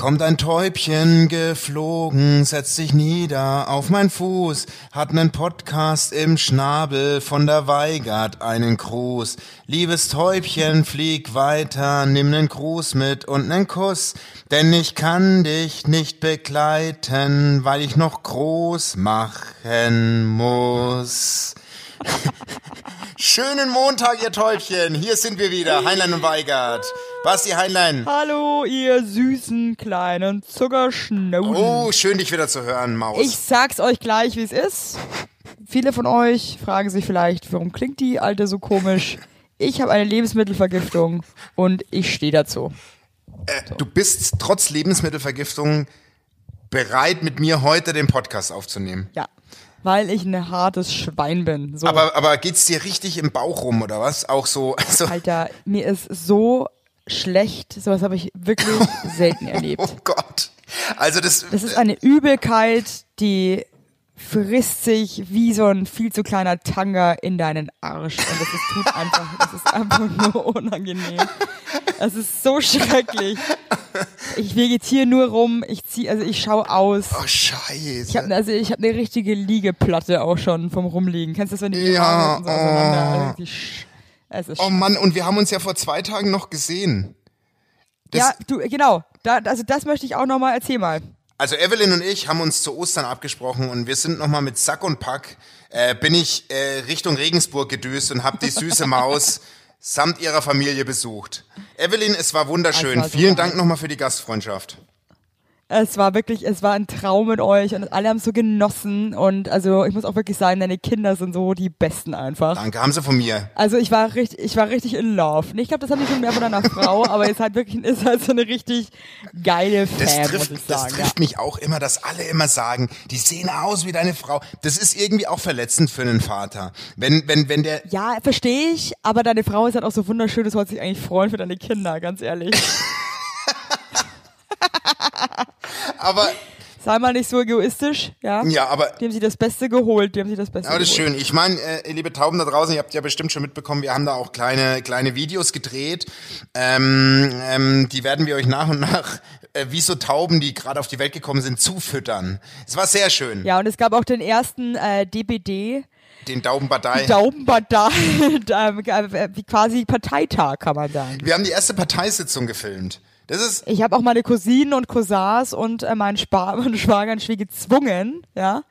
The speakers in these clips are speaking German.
Kommt ein Täubchen geflogen, setzt sich nieder auf mein Fuß, hat nen Podcast im Schnabel, von der Weigert einen Gruß. Liebes Täubchen, flieg weiter, nimm nen Gruß mit und nen Kuss, denn ich kann dich nicht begleiten, weil ich noch groß machen muss. Schönen Montag, ihr Täubchen. Hier sind wir wieder, Heinlein und Weigert. Basti Heinlein. Hallo, ihr süßen kleinen Zuckerschnauzen. Oh, schön dich wieder zu hören, Maus. Ich sag's euch gleich, wie es ist. Viele von euch fragen sich vielleicht, warum klingt die Alte so komisch? Ich habe eine Lebensmittelvergiftung und ich stehe dazu. Äh, du bist trotz Lebensmittelvergiftung bereit, mit mir heute den Podcast aufzunehmen. Ja, weil ich ein hartes Schwein bin. So. Aber, aber geht's dir richtig im Bauch rum oder was? Auch so. so. Alter, mir ist so schlecht. Sowas habe ich wirklich selten erlebt. Oh Gott. Also das. Das ist eine Übelkeit, die frisst sich wie so ein viel zu kleiner Tanga in deinen Arsch. Und das ist, tut einfach, das ist einfach nur unangenehm. Es ist so schrecklich. Ich vegetiere nur rum, ich zieh, also ich schaue aus. Oh Scheiße. Ich habe also ich habe eine richtige Liegeplatte auch schon vom Rumliegen. Kennst du das, wenn die Ja, so auseinander? oh. Also es ist oh Mann, und wir haben uns ja vor zwei Tagen noch gesehen. Das, ja, du, genau. Da, also das möchte ich auch nochmal, erzähl mal. Also Evelyn und ich haben uns zu Ostern abgesprochen und wir sind nochmal mit Sack und Pack, äh, bin ich äh, Richtung Regensburg gedüst und habe die süße Maus samt ihrer Familie besucht. Evelyn, es war wunderschön. War Vielen. Dank nochmal für die Gastfreundschaft. Es war wirklich, es war ein Traum mit euch und alle haben es so genossen und also ich muss auch wirklich sagen, deine Kinder sind so die besten einfach. Danke, haben sie von mir. Also ich war richtig, ich war richtig in love. Ich glaube, das haben die schon mehr von deiner Frau, aber ist halt wirklich, ist halt so eine richtig geile Fan, Das muss trifft, ich das sagen. trifft mich auch immer, dass alle immer sagen, die sehen aus wie deine Frau. Das ist irgendwie auch verletzend für einen Vater. Wenn, wenn, wenn der, Ja, ja verstehe ich, aber deine Frau ist halt auch so wunderschön, das sollte sich eigentlich freuen für deine Kinder, ganz ehrlich. aber, Sei mal nicht so egoistisch, ja? ja, aber, Die haben sich das Beste geholt, die haben sich das Beste aber das ist geholt. schön. Ich meine, äh, liebe Tauben da draußen, ihr habt ja bestimmt schon mitbekommen, wir haben da auch kleine, kleine Videos gedreht. Ähm, ähm, die werden wir euch nach und nach, äh, wie so Tauben, die gerade auf die Welt gekommen sind, zufüttern. Es war sehr schön. Ja, und es gab auch den ersten äh, DBD, Den Daubenbadei. Daumenpartei, äh, wie quasi Parteitag, kann man sagen. wir haben die erste Parteisitzung gefilmt. Das ist, Ich habe auch meine Cousinen und Cousins und äh, meinen, Spa meinen Schwager und Schwie gezwungen, ja,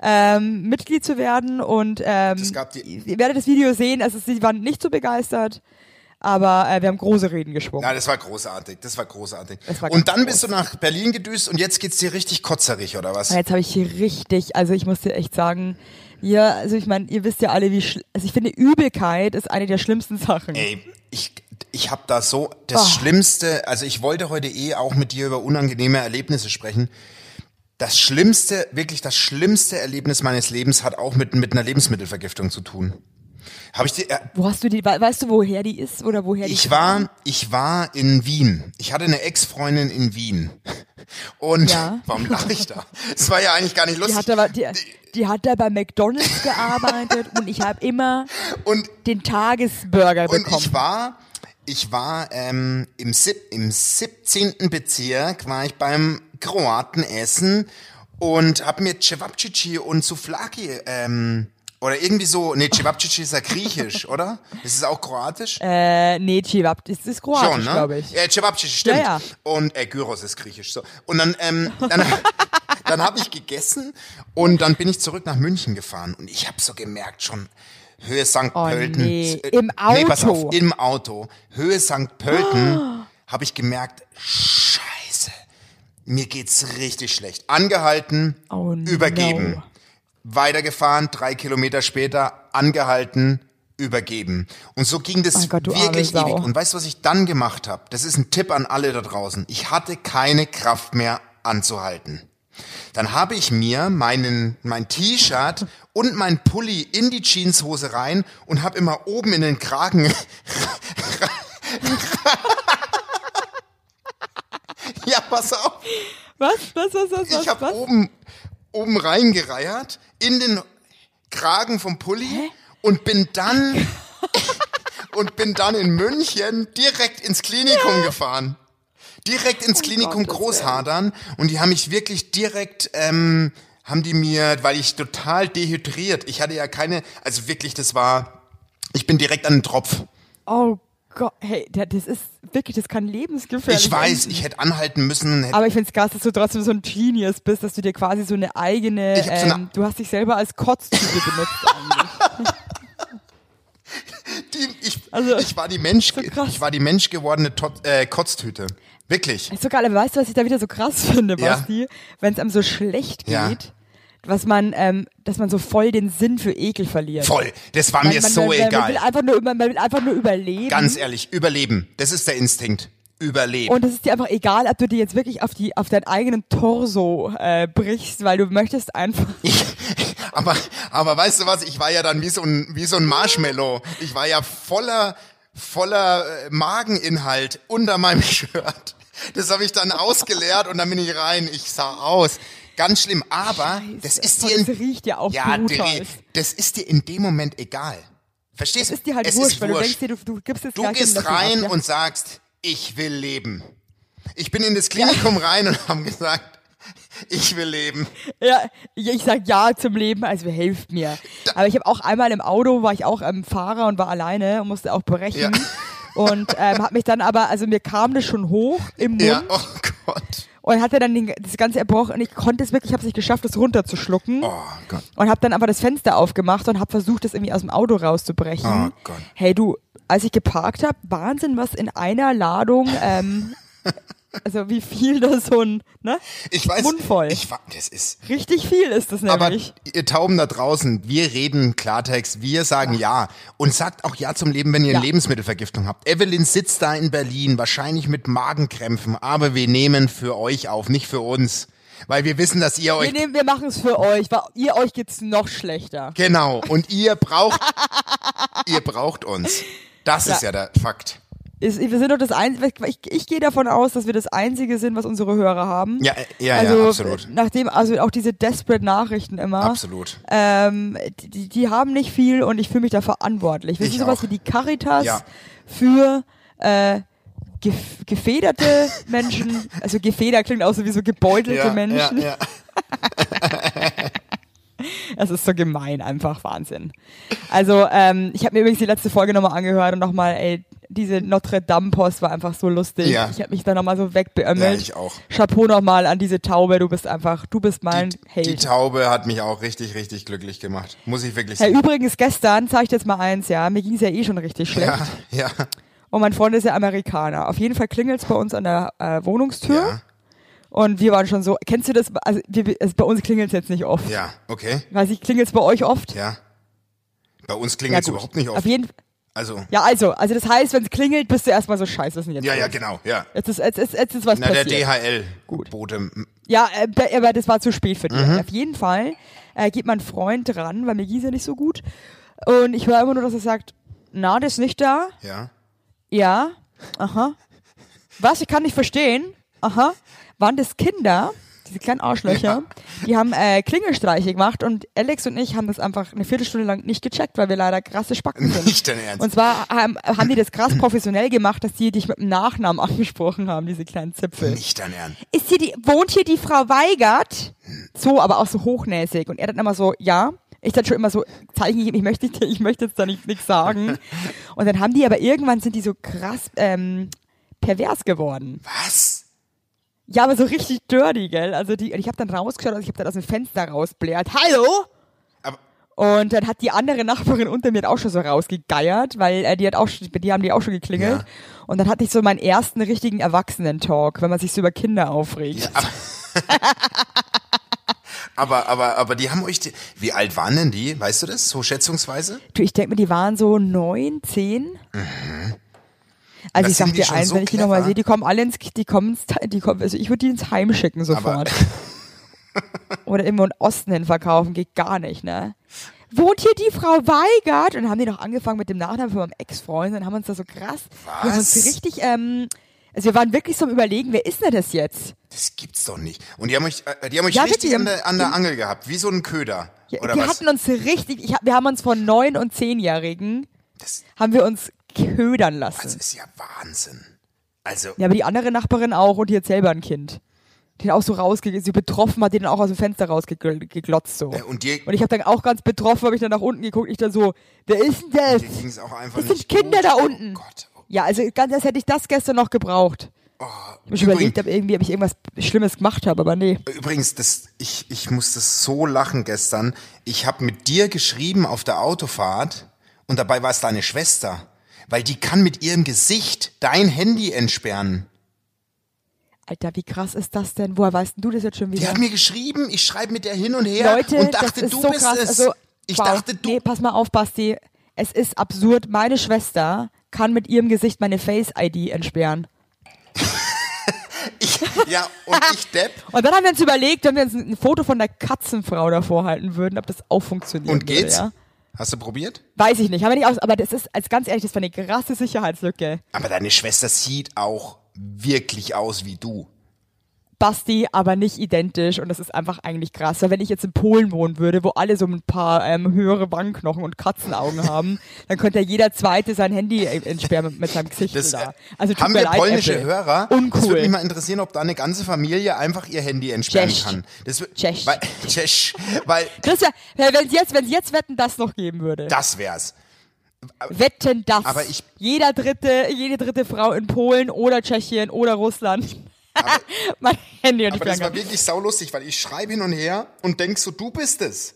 ähm, Mitglied zu werden und ähm, ihr werdet das Video sehen, also sie waren nicht so begeistert, aber äh, wir haben große Reden geschwungen. Ja, das war großartig, das war großartig. Das war und dann bist du nach Berlin gedüst und jetzt geht's dir richtig kotzerig, oder was? Und Jetzt habe ich hier richtig, also ich muss dir echt sagen, ja, also ich meine, ihr wisst ja alle, wie, schl- also ich finde Übelkeit ist eine der schlimmsten Sachen. Ey, ich, ich hab da so das Oh. Schlimmste, also ich wollte heute eh auch mit dir über unangenehme Erlebnisse sprechen. Das Schlimmste, wirklich das schlimmste Erlebnis meines Lebens hat auch mit, mit einer Lebensmittelvergiftung zu tun. Habe ich dir, äh, Wo hast du die, we- weißt du, woher die ist oder woher die ich war, ich war in Wien. Ich hatte eine Ex-Freundin in Wien. Und Ja. warum lache ich da? Es war ja eigentlich gar nicht Die lustig. hat aber, die, die hat da bei McDonalds gearbeitet und ich habe immer Und den Tagesburger Und bekommen. ich war, ich war ähm, im, sieb, im 17. Bezirk, war ich beim Kroaten essen und hab mir Cevapcici und Souvlaki, ähm, oder irgendwie so, nee, Cevapcici ist ja griechisch, oder? Ist es auch kroatisch? äh, nee, Chivap, das ist kroatisch, Schon, ne? glaube ich. Ja, Cevapcici, stimmt. Ja, ja. Und äh, Gyros ist griechisch. So. Und dann, ähm, dann, dann habe ich gegessen und dann bin ich zurück nach München gefahren und ich habe so gemerkt schon, Höhe St. Oh, Pölten. nee. äh, Im Nee, pass Auto? auf, im Auto. Höhe St. Pölten habe ich gemerkt, scheiße, mir geht's richtig schlecht. Angehalten, Oh, übergeben. no. Weitergefahren, drei Kilometer später, angehalten, übergeben. Und so ging das Gott, wirklich ewig. Und weißt du, was ich dann gemacht habe? Das ist ein Tipp an alle da draußen. Ich hatte keine Kraft mehr anzuhalten. Dann habe ich mir meinen, mein T-Shirt und mein Pulli in die Jeanshose rein und habe immer oben in den Kragen. ja, pass auf. Was? Was, was, was, was? Ich habe oben, oben reingereiert in den Kragen vom Pulli und bin dann und bin dann in München direkt ins Klinikum gefahren. Direkt ins Klinikum Gottes Großhadern und die haben mich wirklich direkt, ähm, haben die mir, weil ich total dehydriert, ich hatte ja keine, also wirklich, das war, ich bin direkt an den Tropf. Oh Gott, hey, das ist wirklich, das kann lebensgefährlich Ich weiß, enden. ich hätte anhalten müssen. Hätte, Aber ich find's krass, dass du trotzdem so ein Genius bist, dass du dir quasi so eine eigene, hab so eine- ähm, du hast dich selber als Kotztüte benutzt die, ich, Also, ich war die Mensch, so ich war die menschgewordene Tot, äh, Kotztüte. Wirklich. Ist so geil, aber weißt du, was ich da wieder so krass finde, Ja. Basti? Wenn es einem so schlecht geht, Ja. was man, ähm, dass man so voll den Sinn für Ekel verliert. Voll. Das war Man, mir man, so man, man, Man will, egal. einfach nur, man will einfach nur überleben. Ganz ehrlich, überleben. Das ist der Instinkt. Überleben. Und es ist dir einfach egal, ob du dir jetzt wirklich auf, die, auf deinen eigenen Torso äh, brichst, weil du möchtest einfach. aber, aber weißt du was? Ich war ja dann wie so ein, wie so ein Marshmallow. Ich war ja voller, voller äh, Mageninhalt unter meinem Shirt. Das habe ich dann ausgeleert und dann bin ich rein. Ich sah aus. Ganz schlimm. Aber das ist dir das in, riecht ja auch ja, brutal. Das ist dir in dem Moment egal. Verstehst Es du? ist dir halt es wurscht, weil du wurscht. denkst dir, du, du gibst es Du gehst in das rein ab, ja. und sagst, ich will leben. Ich bin in das Klinikum rein und haben gesagt, ich will leben. Ja, ja, ich sag ja zum Leben, also helft mir. Aber ich habe auch einmal im Auto, war ich auch ähm, Fahrer und war alleine und musste auch brechen. Ja. Und ähm, habe mich dann aber, also mir kam das schon hoch im Mund Ja, oh Gott. und hatte dann den, das ganze erbrochen und ich konnte es wirklich, ich habe es nicht geschafft, das runterzuschlucken. Oh Gott. Und habe dann aber das Fenster aufgemacht und habe versucht, das irgendwie aus dem Auto rauszubrechen. Oh Gott. Hey du, als ich geparkt habe, Wahnsinn, was in einer Ladung, ähm, also wie viel da so ein, ne? Ich weiß, Mundvoll. ich wa- das ist. Richtig viel ist das Aber nämlich. ihr Tauben da draußen, wir reden Klartext, wir sagen ja. Und sagt auch ja zum Leben, wenn ihr Ja. eine Lebensmittelvergiftung habt. Evelyn sitzt da in Berlin, wahrscheinlich mit Magenkrämpfen, aber wir nehmen für euch auf, nicht für uns. Weil wir wissen, dass ihr Wir, euch nehmen, wir machen es für euch, weil ihr euch geht's noch schlechter. Genau. Und ihr braucht, ihr braucht uns. Das ist ja der Fakt. Ist, wir sind doch das Einzige, ich, ich gehe davon aus, dass wir das Einzige sind, was unsere Hörer haben. Ja, äh, ja, also, ja, absolut. Nachdem, also auch diese desperate Nachrichten immer. Absolut. Ähm, die, die haben nicht viel und ich fühle mich da verantwortlich. Wir sind sowas wie die Caritas Ja. für äh, gef gefederte Menschen. Also gefedert klingt auch so wie so gebeutelte Menschen. Ja, ja. Es ist so gemein, einfach Wahnsinn. Also, ähm, ich habe mir übrigens die letzte Folge nochmal angehört und nochmal, ey, diese Notre Dame Post war einfach so lustig. Ja. Ich habe mich da nochmal so wegbeömmelt. Ja, ich auch. Chapeau nochmal an diese Taube, du bist einfach, du bist mein Die, Held. die Taube hat mich auch richtig, richtig glücklich gemacht. Muss ich wirklich sagen. übrigens gestern, zeige ich dir jetzt mal eins, ja, mir ging's ja eh schon richtig schlecht. Ja, ja, Und mein Freund ist ja Amerikaner. Auf jeden Fall klingelt's bei uns an der äh, Wohnungstür. ja, Und wir waren schon so, kennst du das? Also, wir, also bei uns klingelt's jetzt nicht oft. ja, okay, Weiß ich, klingelt's bei euch oft? ja. Bei uns Ja, klingelt es gut. überhaupt nicht Auf oft. jeden Also, Ja, also, also das heißt, wenn es klingelt, bist du erstmal so scheiße, was ist denn jetzt? ja, ja, genau, ja. Jetzt ist, jetzt ist, jetzt ist was Na, der passiert. DHL-Bote. Ja, äh, be- aber das war zu spät für dich. Mhm. Auf jeden Fall äh, geht mein Freund ran, weil mir ging's ja nicht so gut. Und ich höre immer nur, dass er sagt, na, der ist nicht da. Ja. Ja. Aha. Was? Ich kann nicht verstehen. Aha. Waren das Kinder, diese kleinen Arschlöcher, die haben äh, Klingelstreiche gemacht und Alex und ich haben das einfach eine Viertelstunde lang nicht gecheckt, weil wir leider krasse Spacken sind. Nicht dein Ernst. Und zwar haben, haben die das krass professionell gemacht, dass die dich mit dem Nachnamen angesprochen haben, diese kleinen Zipfel. Nicht dein Ernst. Ist hier die, wohnt hier die Frau Weigert? So, aber auch so hochnäsig. Und er dann immer so, ja. Ich dann schon immer so, Zeichen gegeben, ich möchte, nicht- ich möchte jetzt da nicht nichts sagen. Und dann haben die aber irgendwann sind die so krass ähm, pervers geworden. Was? Ja, aber so richtig dirty, gell? Also die, ich habe dann rausgeschaut, also ich habe dann aus dem Fenster rausblärt. Hallo? Aber, Und dann hat die andere Nachbarin unter mir auch schon so rausgegeiert, weil äh, die hat auch, schon- die haben die auch schon geklingelt. Ja. Und dann hatte ich so meinen ersten richtigen Erwachsenen-Talk, wenn man sich so über Kinder aufregt. aber, aber, aber die haben euch, die, wie alt waren denn die? Weißt du das? So schätzungsweise? Du, ich denke mir, die waren so neun, zehn. Also Das ich sag dir eins, so wenn ich die nochmal sehe, die kommen alle ins, die kommen ins, die kommen, also ich würde die ins Heim schicken sofort. Oder irgendwo in den Osten hin verkaufen, geht gar nicht, ne? Wohnt hier die Frau Weigert? Und dann haben die noch angefangen mit dem Nachnamen von meinem Ex-Freund und haben uns da so krass, wir haben uns richtig, ähm, also wir waren wirklich so am überlegen, wer ist denn das jetzt? Das gibt's doch nicht. Und die haben euch, äh, die haben euch Ja, richtig an der, an der Angel gehabt, wie so ein Köder. Ja, Oder die was? hatten uns richtig, ich, wir haben uns von neun und zehnjährigen, Das, haben wir uns ködern lassen. das ist ja Wahnsinn. Also, Ja, aber die andere Nachbarin auch und die hat selber ein Kind. Die hat auch so rausgegangen, sie betroffen hat die dann auch aus dem Fenster rausgeglotzt so. äh, und Und ich habe dann auch ganz betroffen, habe ich dann nach unten geguckt, ich dann so, wer ist denn das? dir ging es auch einfach Das sind Kinder gut. da unten. Oh Gott. Oh, Ja, also ganz als hätte ich das gestern noch gebraucht. Ich habe mich überlegt, ob irgendwie ob ich irgendwas Schlimmes gemacht habe, aber nee. Übrigens, das, ich, ich musste so lachen gestern. Ich habe mit dir geschrieben auf der Autofahrt und dabei war es deine Schwester. Weil die kann mit ihrem Gesicht dein Handy entsperren. Alter, wie krass ist das denn? Woher weißt du das jetzt schon Die wieder? hat mir geschrieben, ich schreibe mit der hin und her Leute, und dachte, das ist du so bist krass. es. Also, ich wow. dachte, du. Nee, pass mal auf, Basti. Es ist absurd. Meine Schwester kann mit ihrem Gesicht meine Face-ID entsperren. Ich, ja, und ich Depp. Und dann haben wir uns überlegt, wenn wir uns ein Foto von der Katzenfrau davor halten würden, ob das auch funktioniert. Und geht's? Würde, ja? Hast du probiert? Weiß ich nicht, haben wir nicht aus, aber das ist, als ganz ehrlich, das war eine krasse Sicherheitslücke. Aber deine Schwester sieht auch wirklich aus wie du. Basti, aber nicht identisch und das ist einfach eigentlich krass. Weil wenn ich jetzt in Polen wohnen würde, wo alle so ein paar ähm, höhere Wangenknochen und Katzenaugen haben, dann könnte ja jeder Zweite sein Handy äh, entsperren mit, mit seinem Gesicht Das, da. äh, Also haben wir leid, polnische Apple. Hörer? Das würde Uncool. mich mal interessieren, ob da eine ganze Familie einfach ihr Handy entsperren Tschech. kann. Das, Tschech. Weil, Tschech. Weil Das wär, wenn es jetzt, wenn's jetzt Wetten das noch geben würde. das wär's. Wetten das. Aber ich- Jeder dritte, jede dritte Frau in Polen oder Tschechien oder Russland. mein Handy und ich Aber das bin war wirklich saulustig, weil ich schreibe hin und her und denk so, du bist es.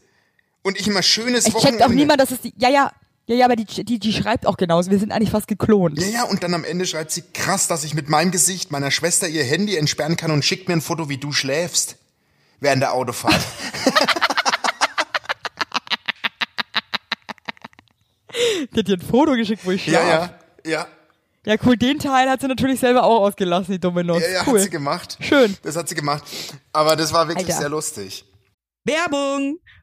Und ich immer schönes Es Wochenende. checkt auch niemand, dass es die. Ja, ja. Ja, ja, aber die, die, die schreibt auch genauso. Wir sind eigentlich fast geklont. Ja, ja, und dann am Ende schreibt sie, krass, dass ich mit meinem Gesicht meiner Schwester ihr Handy entsperren kann und schickt mir ein Foto, wie du schläfst. Während der Autofahrt. Die hat dir ein Foto geschickt, wo ich ja, schlaf. ja, ja. Ja, cool. Den Teil hat sie natürlich selber auch ausgelassen, die dumme Nuss. Ja, ja, cool. hat sie gemacht. Schön. Das hat sie gemacht. Aber das war wirklich Alter. sehr lustig. Werbung!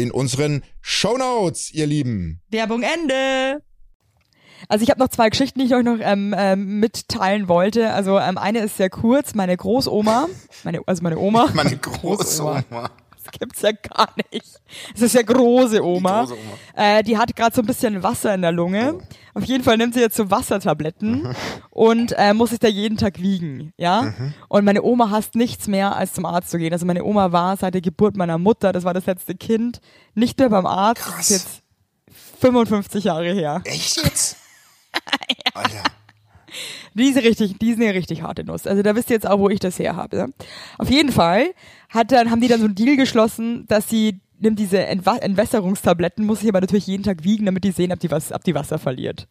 in unseren Shownotes, ihr Lieben. Werbung Ende! Also ich habe noch zwei Geschichten, die ich euch noch ähm, ähm, mitteilen wollte. Also ähm, eine ist sehr kurz. Meine Großoma, meine, also meine Oma. Meine Großoma. Das gibt's ja gar nicht. Das ist ja große Oma. Die große Oma. Äh, die hat gerade so ein bisschen Wasser in der Lunge. Auf jeden Fall nimmt sie jetzt so Wassertabletten und äh, muss sich da jeden Tag wiegen, ja. Und meine Oma hasst nichts mehr, als zum Arzt zu gehen. Also meine Oma war seit der Geburt meiner Mutter, das war das letzte Kind, nicht mehr beim Arzt. Das Krass. ist jetzt 55 Jahre her. Echt jetzt? Alter. Die ist richtig, die ist eine richtig harte Nuss. Also da wisst ihr jetzt auch, wo ich das her habe. Ne? Auf jeden Fall hat dann, haben die dann so einen Deal geschlossen, dass sie nimmt diese Entwa Entwässerungstabletten, muss sich aber natürlich jeden Tag wiegen, damit die sehen, ob die, was, ob die Wasser verliert.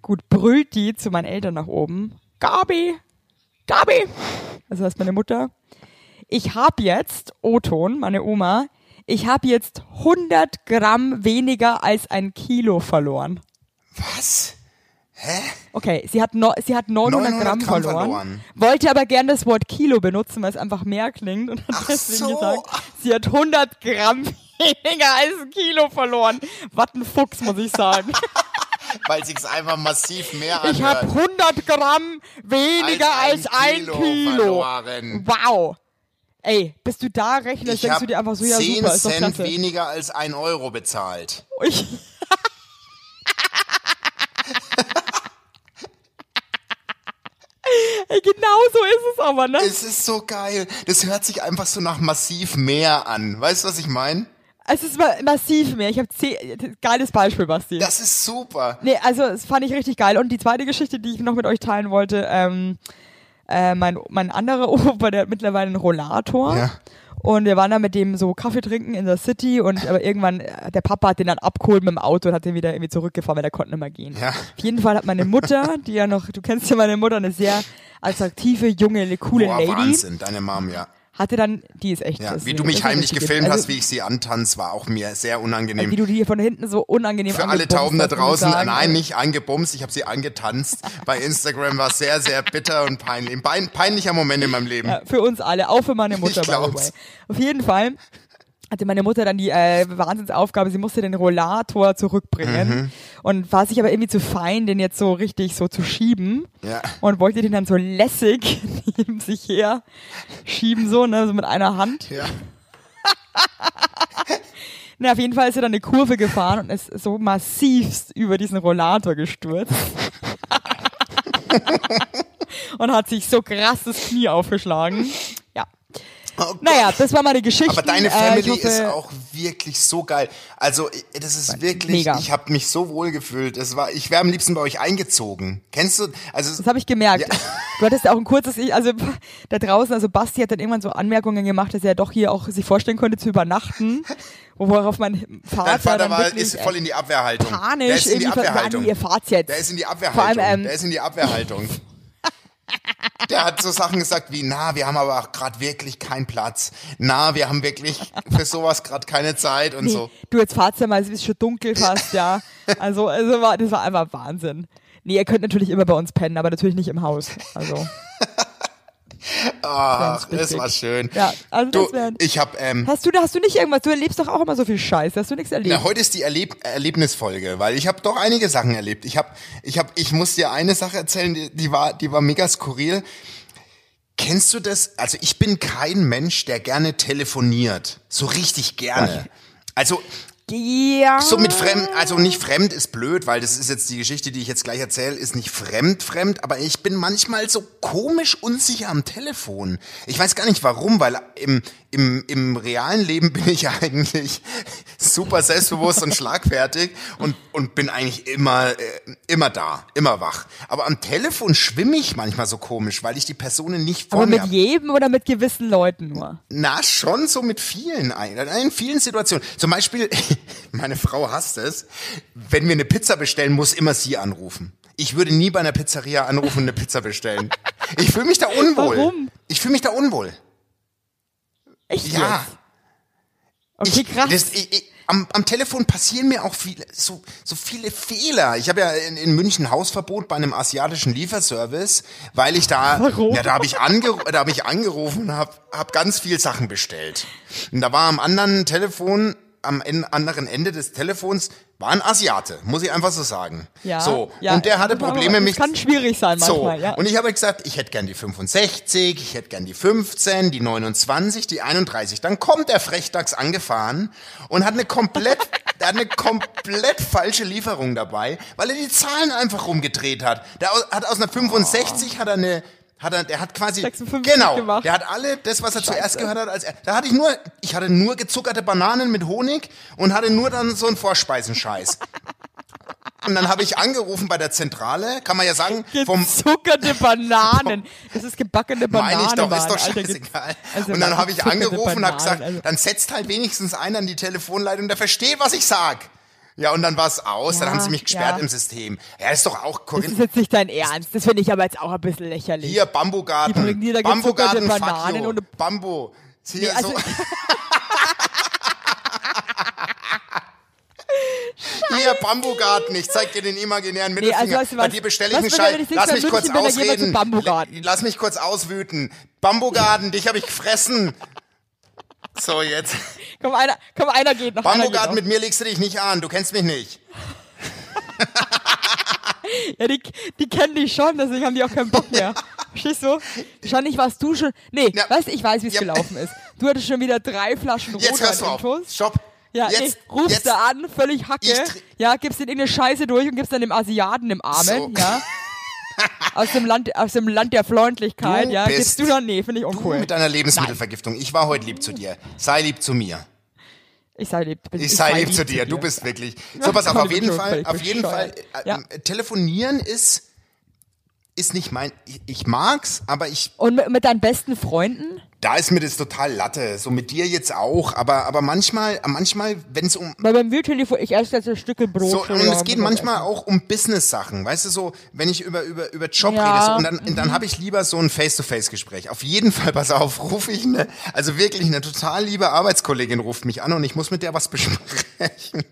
Gut, brüllt die zu meinen Eltern nach oben. Gabi, Gabi, also das ist meine Mutter. Ich hab jetzt, O-Ton, meine Oma, ich hab jetzt 100 Gramm weniger als ein Kilo verloren. Was? Okay, sie hat, no, sie hat 900, 900 Gramm, Gramm verloren, verloren. wollte aber gern das Wort Kilo benutzen, weil es einfach mehr klingt und hat Ach deswegen so. gesagt, sie hat 100 Gramm weniger als ein Kilo verloren. Was ein Fuchs, muss ich sagen. Weil sich's einfach massiv mehr anhört. Ich habe 100 Gramm weniger als, Als ein ein Kilo Kilo. verloren. Wow. Ey, bis du da rechnest, denkst du dir einfach so, ja 10 super, ist doch Cent klasse. weniger als ein Euro bezahlt. Ich, Ey, genau so ist es aber, ne? Es ist so geil. Das hört sich einfach so nach massiv mehr an. Weißt du, was ich meine? Es ist ma massiv mehr. Ich habe geiles Beispiel, Basti. Das ist super. Nee, also das fand ich richtig geil. Und die zweite Geschichte, die ich noch mit euch teilen wollte, ähm, äh, mein, mein anderer Opa, der hat mittlerweile einen Rollator. Ja. Und wir waren da mit dem so Kaffee trinken in der City und aber irgendwann, äh, der Papa hat den dann abgeholt mit dem Auto und hat den wieder irgendwie zurückgefahren, weil der konnte nicht mehr gehen. Ja. Auf jeden Fall hat meine Mutter, die ja noch, du kennst ja meine Mutter, eine sehr attraktive, junge, eine coole Boah, Lady, Wahnsinn, deine Mom, ja. Hatte dann, die ist echt ja. Wie du mich heimlich gefilmt also, hast, wie ich sie antanz, war auch mir sehr unangenehm. Wie du die von hinten so unangenehm Für alle Tauben da draußen, sagen. nein, nicht angebumst, ich habe sie angetanzt. Bei Instagram war es sehr, sehr bitter und peinlich. Ein pein- peinlicher Moment in meinem Leben. Ja, für uns alle, auch für meine Mutter. Ich glaub's. Auf jeden Fall hatte meine Mutter dann die äh, Wahnsinnsaufgabe, sie musste den Rollator zurückbringen Mhm. und war sich aber irgendwie zu fein, den jetzt so richtig so zu schieben Ja. und wollte den dann so lässig neben sich her schieben, so, ne, so mit einer Hand. Ja. Na, auf jeden Fall ist er dann eine Kurve gefahren und ist so massivst über diesen Rollator gestürzt. und hat sich so krass das Knie aufgeschlagen. Ja. Oh. Naja, das war meine Geschichte. Aber deine Äh, Family ich hoffe, ist auch wirklich so geil. Also ich- das ist wirklich, Mega. ich habe mich so wohl gefühlt. Es war, ich wäre am liebsten bei euch eingezogen. Kennst du? Also Das habe ich gemerkt. Ja. Du hattest auch ein kurzes, also da draußen, also Basti hat dann irgendwann so Anmerkungen gemacht, dass er doch hier auch sich vorstellen konnte zu übernachten. Worauf mein Vater, dein Vater war, wirklich, ist voll in die Abwehrhaltung. panisch Der ist in die irgendwie ver- Abwehrhaltung. Ja, ihr fahrt's jetzt. Der ist in die Vor Abwehrhaltung. allem, ähm, der ist in die Abwehrhaltung. Der hat so Sachen gesagt wie, na, wir haben aber auch gerade wirklich keinen Platz. Na, wir haben wirklich für sowas gerade keine Zeit und Nee, so. Du, jetzt fahrt's ja mal, es ist schon dunkel fast, ja. Also, also war, das war einfach Wahnsinn. Nee, ihr könnt natürlich immer bei uns pennen, aber natürlich nicht im Haus. Also, Ach, das war schön. ja, also Du, das ich habe ähm, Hast du, hast du nicht irgendwas? Du erlebst doch auch immer so viel Scheiß. Hast du nichts erlebt? Na, heute ist die Erleb Erlebnisfolge, weil ich habe doch einige Sachen erlebt. Ich habe, ich habe, ich muss dir eine Sache erzählen, die, die war, die war mega skurril. Kennst du das? Also ich bin kein Mensch, der gerne telefoniert, so richtig gerne. Also ja. so mit fremd, also nicht fremd ist blöd, weil das ist jetzt die Geschichte, die ich jetzt gleich erzähle, ist nicht fremd, fremd, aber ich bin manchmal so komisch unsicher am Telefon. Ich weiß gar nicht warum, weil im, im, im realen Leben bin ich eigentlich super selbstbewusst und schlagfertig und, und bin eigentlich immer, äh, immer da, immer wach. Aber am Telefon schwimme ich manchmal so komisch, weil ich die Personen nicht vor Aber mit jedem oder mit gewissen Leuten nur? Na, schon so mit vielen, in vielen Situationen. Zum Beispiel, meine Frau hasst es, wenn wir eine Pizza bestellen, muss immer sie anrufen. Ich würde nie bei einer Pizzeria anrufen und eine Pizza bestellen. Ich fühle mich da unwohl. Warum? Ich fühle mich da unwohl. Echt Ja. jetzt? Okay, ich, krass. Das, ich, ich, am, am Telefon passieren mir auch viele, so, so viele Fehler. Ich habe ja in, in München Hausverbot bei einem asiatischen Lieferservice, weil ich da, Warum? ja, da habe ich, angeru da hab ich angerufen und habe hab ganz viel Sachen bestellt. Und da war am anderen Telefon, am en anderen Ende des Telefons, war ein Asiate, muss ich einfach so sagen. ja, So, ja, und der hatte Probleme das mich kann schwierig sein manchmal, so, ja. und ich habe gesagt, ich hätte gern die 65, ich hätte gern die 15, die 29, die 31. Dann kommt der Frechdachs angefahren und hat eine komplett, der hat eine komplett falsche Lieferung dabei, weil er die Zahlen einfach rumgedreht hat. Der hat aus einer 65 hat er eine hat er, der hat quasi 56 genau, gemacht. der hat alle das, was er zuerst Scheiße. gehört hat, als er, da hatte ich nur, ich hatte nur gezuckerte Bananen mit Honig und hatte nur dann so einen Vorspeisenscheiß. Und dann habe ich angerufen bei der Zentrale, kann man ja sagen, vom Gezuckerte Bananen. Das ist gebackene Bananen. meine ich doch, ist waren, doch Alter. scheißegal. Also und dann habe ich angerufen und habe gesagt, also- dann setzt halt wenigstens einer an die Telefonleitung, der versteht, was ich sag. Ja, und dann war es aus, dann Ja, haben sie mich gesperrt ja. im System. Ja, ist doch auch Das Korinth. ist jetzt nicht dein Ernst. Das finde ich aber jetzt auch ein bisschen lächerlich. Hier, Bambugarten. Die bringen dir da Bambugarten, Bananen und- Bambu. Hier Nee, also- so. Hier, Bambugarten, ich zeig dir den imaginären Mittelfinger. also weißt du Bei was? dir bestelle ich Was, einen Scheiß. Lass mich kurz dann ausreden. Lass mich kurz auswüten. Bambugarten, dich habe ich gefressen. So, jetzt. Komm, einer, komm, einer geht noch. noch. mit mir legst du dich nicht an. Du kennst mich nicht. Ja, die, die kennen dich schon, deswegen haben die auch keinen Bock mehr. Verstehst du? Wahrscheinlich warst du schon. Nee, Ja. weißt du, ich weiß, wie es Ja. gelaufen ist. Du hattest schon wieder drei Flaschen Jetzt hörst du auf. Stopp. Ja, jetzt, nee, rufst jetzt, du an, völlig Hacke. Ja, gibst den irgendeine Scheiße durch und gibst dann dem Asiaten im Armen, So. ja. Aus dem Land, aus dem Land der Freundlichkeit, Du ja. bist- Gibst du dann? Nee, finde ich Du uncool. mit deiner Lebensmittelvergiftung. Ich war heute lieb zu dir. Sei lieb zu mir. Ich sei lieb. Ich sei lieb zu dir. Du bist wirklich. So, pass auf, Ja, auf jeden du Fall, auf jeden Fall. Ja. äh, Telefonieren ist, ist nicht mein, ich, ich mag's, aber ich, Und mit, mit deinen besten Freunden? Da ist mir das total Latte. So mit dir jetzt auch, aber, aber manchmal, manchmal, wenn es um, Weil beim Telefon, ich esse jetzt ein Stück Brot. so, und es geht manchmal essen. auch um Business-Sachen, weißt du, so, wenn ich über, über, über Job Ja, rede, so, und dann, dann habe ich lieber so ein Face-to-Face-Gespräch. Auf jeden Fall, pass auf, rufe ich eine, also wirklich eine total liebe Arbeitskollegin ruft mich an und ich muss mit der was besprechen.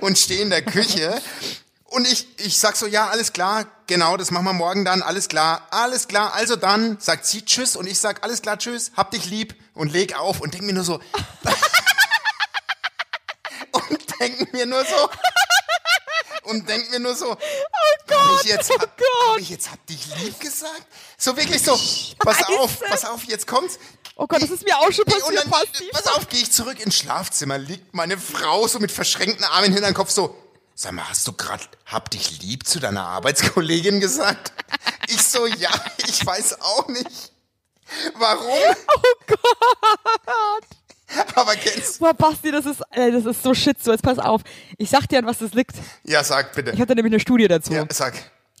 Und stehe in der Küche und ich, ich sag so, ja, alles klar, genau, das machen wir morgen dann, alles klar, alles klar, also dann, sagt sie Tschüss und ich sag, alles klar, Tschüss, hab dich lieb und leg auf und denk mir nur so, und denk mir nur so, und denk mir nur so, oh Gott, hab ich jetzt, hab, hab ich jetzt hab dich lieb gesagt? So wirklich so, pass auf, pass auf, jetzt kommt's. Oh Gott, das ist mir auch schon Nee, und passiert, dann, pass auf, gehe ich zurück ins Schlafzimmer, liegt meine Frau so mit verschränkten Armen hinter den Kopf so, sag mal, hast du grad, hab dich lieb zu deiner Arbeitskollegin gesagt? Ich so, ja, ich weiß auch nicht. Warum? Oh Gott. Aber kennst Boah, Basti, das ist, das ist so shit. So, jetzt pass auf. Ich sag dir, an was das liegt. Ja, sag bitte. Ich hatte nämlich eine Studie dazu. Ja, sag.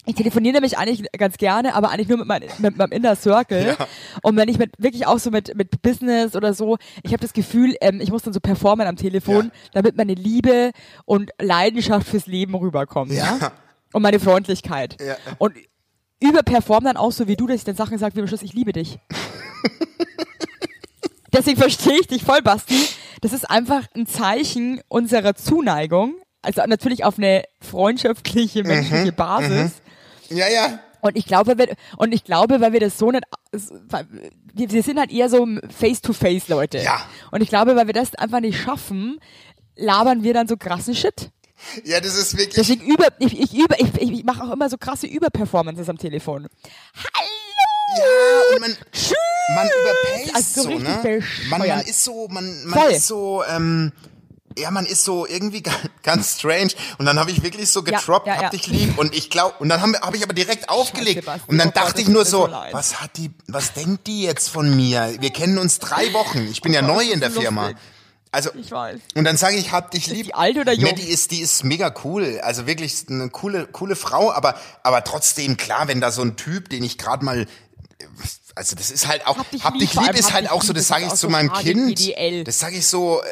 Ich telefoniere nämlich eigentlich ganz gerne, aber eigentlich nur mit, mein, mit meinem Inner Circle. Ja. Und wenn ich mit wirklich auch so mit, mit Business oder so, ich habe das Gefühl, ähm, ich muss dann so performen am Telefon, Ja. damit meine Liebe und Leidenschaft fürs Leben rüberkommt. Ja. Ja. Und meine Freundlichkeit. Ja. Und überperform dann auch so wie du, dass ich dann Sachen sage wie am Schluss, ich liebe dich. Deswegen verstehe ich dich voll, Basti. Das ist einfach ein Zeichen unserer Zuneigung. Also natürlich auf eine freundschaftliche, menschliche Basis. Ja, ja. Und ich glaube, wir, und ich glaube, weil wir das so nicht, wir, sind halt eher so Face-to-Face Leute. Ja. Und ich glaube, weil wir das einfach nicht schaffen, labern wir dann so krassen Shit. Ja, das ist wirklich. Deswegen über, ich, ich über, ich, ich, ich mache auch immer so krasse Überperformances am Telefon. Ja, und man, man überpaced Also so so, richtig ne? Man, man ist so, man, man Voll. ist so, ähm, ja, man ist so irgendwie ga- ganz strange. Und dann habe ich wirklich so getroppt, ja, hab ja. dich lieb. Und ich glaube, und dann habe hab ich aber direkt aufgelegt. Basti, und dann oh Gott, dachte ich das nur so, so was hat die, was denkt die jetzt von mir? Wir kennen uns drei Wochen. Ich bin ja Oh Gott, neu in der ist Firma. lustig. Also, Ich weiß. und dann sage ich, hab dich lieb. die alt oder jung? Ne, die ist, die ist mega cool. Also wirklich eine coole, coole Frau, aber, aber trotzdem klar, wenn da so ein Typ, den ich gerade mal, also das ist halt auch, Hab dich hab lieb, dich lieb ist halt auch so, das sage ich zu meinem. Kind. Das sage ich so, äh,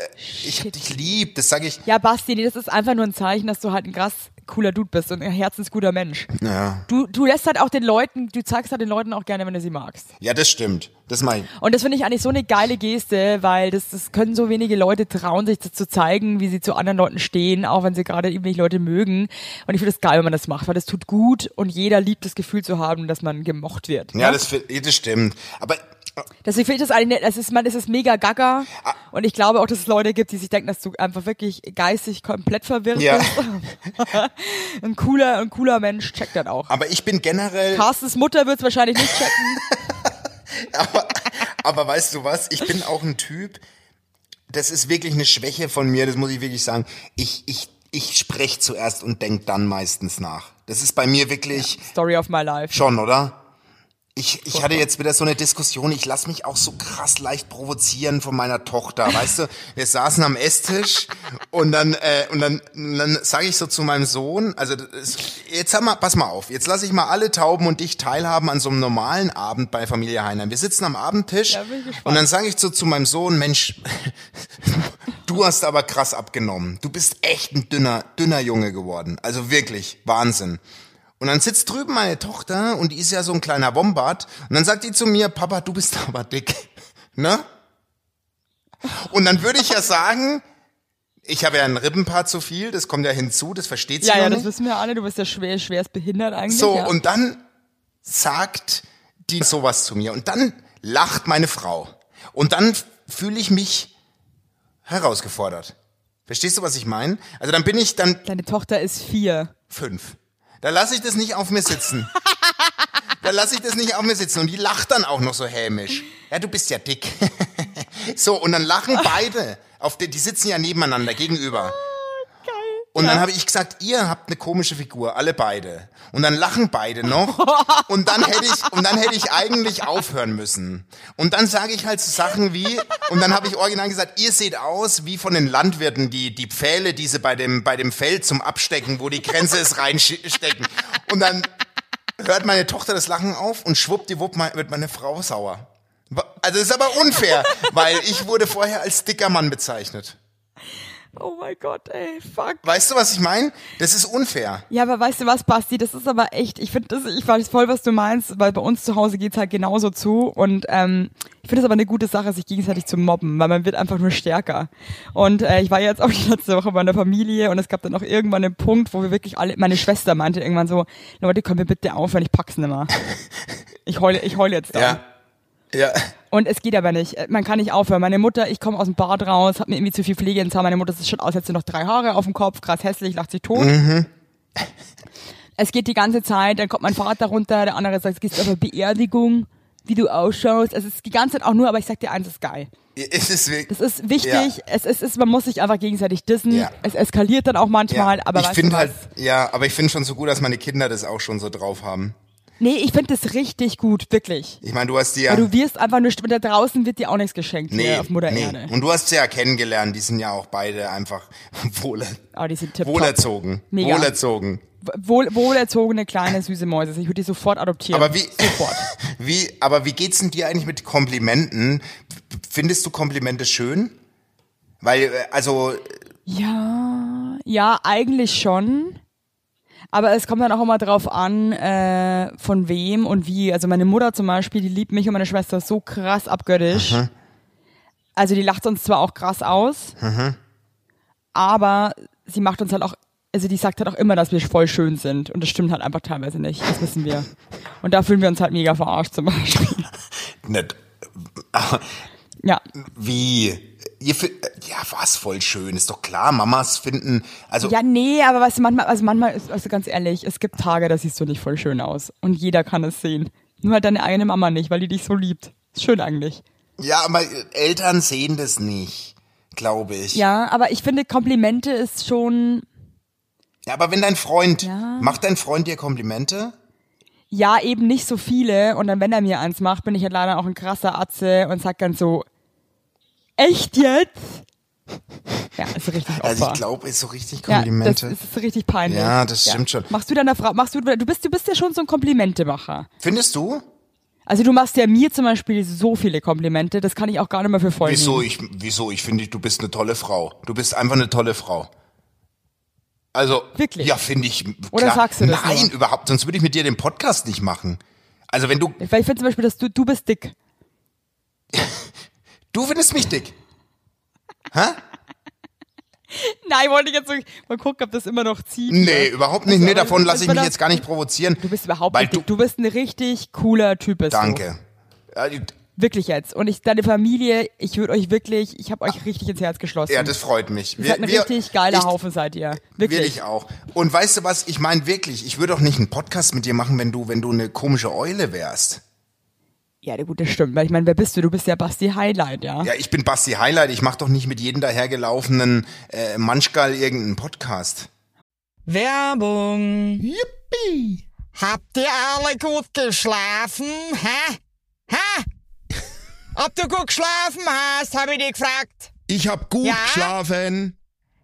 ich hab dich lieb, das sage ich. Ja, Basti, nee, das ist einfach nur ein Zeichen, dass du halt ein krass cooler Dude bist und ein herzensguter Mensch. Ja, Du, du lässt halt auch den Leuten, du zeigst halt den Leuten auch gerne, wenn du sie magst. ja das stimmt. Das ich. Und das finde ich eigentlich so eine geile Geste, weil das, das können so wenige Leute trauen, sich das zu zeigen, wie sie zu anderen Leuten stehen, auch wenn sie gerade irgendwelche Leute mögen. Und ich finde es geil, wenn man das macht, weil das tut gut und jeder liebt das Gefühl zu haben, dass man gemocht wird. Ja, ne? das, fi- das stimmt. Aber Deswegen finde ich das eigentlich, das ist, man, es ist mega gaga. Ah. Und ich glaube auch, dass es Leute gibt, die sich denken, dass du einfach wirklich geistig komplett verwirrt Ja. bist. ein cooler, ein cooler Mensch checkt das auch. aber ich bin generell, Carstens Mutter wird es wahrscheinlich nicht checken. aber, aber weißt du was? Ich bin auch ein Typ, das ist wirklich eine Schwäche von mir, das muss ich wirklich sagen. Ich, ich, ich spreche zuerst und denk dann meistens nach. Das ist bei mir wirklich Story of my life. schon, oder? Ich, ich hatte jetzt wieder so eine Diskussion, ich lasse mich auch so krass leicht provozieren von meiner Tochter, weißt du? Wir saßen am Esstisch und dann äh, und dann, und dann sage ich so zu meinem Sohn, also ist, jetzt sag mal, pass mal auf, jetzt lasse ich mal alle Tauben und dich teilhaben an so einem normalen Abend bei Familie Heinlein. Wir sitzen am Abendtisch Ja, und dann sage ich so zu meinem Sohn, Mensch, du hast aber krass abgenommen. Du bist echt ein dünner, dünner Junge geworden. Also wirklich, Wahnsinn. Und dann sitzt drüben meine Tochter und die ist ja so ein kleiner Wombat. Und dann sagt die zu mir, Papa, du bist aber dick. Ne? Und dann würde ich ja sagen, ich habe ja ein Rippenpaar zu viel, das kommt ja hinzu, das versteht sie Ja, ja, nicht. das wissen wir alle. Du bist ja schwer, schwerst behindert eigentlich. So, ja. und dann sagt die sowas zu mir. Und dann lacht meine Frau. Und dann fühle ich mich herausgefordert. Verstehst du, was ich meine? Also dann bin ich dann Deine Tochter ist vier. fünf. Da lasse ich das nicht auf mir sitzen. Da lasse ich das nicht auf mir sitzen. Und die lacht dann auch noch so hämisch. Ja, du bist ja dick. so, und dann lachen beide. Auf die, die sitzen ja nebeneinander, gegenüber. Und dann habe ich gesagt, ihr habt eine komische Figur, alle beide. Und dann lachen beide noch. Und dann hätte ich, und dann hätte ich eigentlich aufhören müssen. Und dann sage ich halt so Sachen wie, und dann habe ich original gesagt, ihr seht aus wie von den Landwirten, die, die Pfähle, die sie bei dem, bei dem Feld zum Abstecken, wo die Grenze ist, reinstecken. Und dann hört meine Tochter das Lachen auf und schwuppdiwupp wird meine Frau sauer. Also das ist aber unfair, weil ich wurde vorher als dicker Mann bezeichnet. Oh mein Gott, ey, fuck. Weißt du, was ich meine? Das ist unfair. Ja, aber weißt du was, Basti, das ist aber echt, ich finde das, ich weiß voll, was du meinst, weil bei uns zu Hause geht's halt genauso zu und ähm, ich finde es aber eine gute Sache, sich gegenseitig zu mobben, weil man wird einfach nur stärker. Und äh, ich war jetzt auch die letzte Woche bei einer Familie und es gab dann auch irgendwann einen Punkt, wo wir wirklich alle, meine Schwester meinte irgendwann so, Leute, können wir bitte aufhören, ich pack's nimmer. Ich heule, ich heule jetzt da. Ja. Ja. Und es geht aber nicht. Man kann nicht aufhören. Meine Mutter, ich komme aus dem Bad raus, habe mir irgendwie zu viel Pflege ins Haar. Meine Mutter sieht schon aus, hätte noch drei Haare auf dem Kopf, krass hässlich, lacht sich tot. Mhm. Es geht die ganze Zeit, dann kommt mein Vater runter, der andere sagt, gehst du auf eine Beerdigung, wie du ausschaust. Es ist die ganze Zeit auch nur, aber ich sag dir eins, ist geil. Es ist wirklich, Das ist wichtig. Ja. Es, ist, es ist, man muss sich einfach gegenseitig dissen. Ja. Es eskaliert dann auch manchmal, ja. aber ich finde halt, ja, aber ich finde schon so gut, dass meine Kinder das auch schon so drauf haben. Nee, ich finde das richtig gut, wirklich. Ich meine, du hast die ja. Weil du wirst einfach nur, da draußen wird dir auch nichts geschenkt nee, hier auf Mutter nee. Erde. Und du hast sie ja kennengelernt, die sind ja auch beide einfach wohl, Aber die sind wohlerzogen. Mega. Wohlerzogen. Wohl, wohlerzogene kleine süße Mäuse. Ich würde die sofort adoptieren. Aber wie, Sofort. wie, aber wie geht's denn dir eigentlich mit Komplimenten? Findest du Komplimente schön? Weil, äh, also, Ja, ja, eigentlich schon. Aber es kommt dann auch immer drauf an, äh, von wem und wie. Also meine Mutter zum Beispiel, die liebt mich und meine Schwester so krass abgöttisch. Also die lacht uns zwar auch krass aus, aber sie macht uns halt auch, also die sagt halt auch immer, dass wir voll schön sind. Und das stimmt halt einfach teilweise nicht. Das wissen wir. Und da fühlen wir uns halt mega verarscht zum Beispiel. nicht, Ja. wie, ihr, ja, was voll schön, ist doch klar, Mamas finden, also, Ja, nee, aber weißt du, manchmal, also manchmal, ist- also ganz ehrlich, es gibt Tage, da siehst du nicht voll schön aus. Und jeder kann es sehen. Nur halt deine eigene Mama nicht, weil die dich so liebt. Ist schön eigentlich. ja, aber Eltern sehen das nicht, glaube ich. Ja, aber ich finde, Komplimente ist schon, Ja, aber wenn dein Freund, Ja. macht dein Freund dir Komplimente? ja, eben nicht so viele. Und dann, wenn er mir eins macht, bin ich halt leider auch ein krasser Atze und sag dann so, echt jetzt? Ja, ist richtig Opfer. Also ich glaube, ist so richtig ja, Komplimente. das ist richtig peinlich. Ja, das stimmt schon. Machst du deiner Frau, machst du, du bist, du bist ja schon so ein Komplimentemacher. Findest du? Also du machst ja mir zum Beispiel so viele Komplimente, das kann ich auch gar nicht mehr für voll Wieso? Ich, wieso? Ich finde, du bist eine tolle Frau. Du bist einfach eine tolle Frau. Also, Wirklich? ja, finde ich. Klar. Oder sagst du das Nein, nur? überhaupt. Sonst würde ich mit dir den Podcast nicht machen. Also, wenn du, Weil ich finde zum Beispiel, dass du, du bist dick. du findest mich dick. Hä? Nein, wollte ich jetzt so, mal gucken, ob das immer noch zieht. Nee, überhaupt nicht. Also, Nee, davon lasse ich mich jetzt gar nicht provozieren. Du bist überhaupt nicht dick. Du bist ein richtig cooler Typ. Bist Danke. Du. Wirklich jetzt. Und ich, deine Familie, ich würde euch wirklich, ich habe euch richtig ins Herz geschlossen. Ja, das freut mich. Ihr seid ein richtig geiler ich, Haufen, seid ihr. Will Wirklich. ich auch. Und weißt du was? Ich meine wirklich, ich würde auch nicht einen Podcast mit dir machen, wenn du, wenn du eine komische Eule wärst. Ja, gut, das stimmt. Weil ich meine, wer bist du? Du bist ja Basti Highlight, ja. Ja, ich bin Basti Highlight. Ich mache doch nicht mit jedem dahergelaufenen äh, Manschgal irgendeinen Podcast. Werbung. Yippie! Habt ihr alle gut geschlafen? Hä? Hä? Ob du gut geschlafen hast, habe ich dich gefragt. Ich hab gut Ja? geschlafen.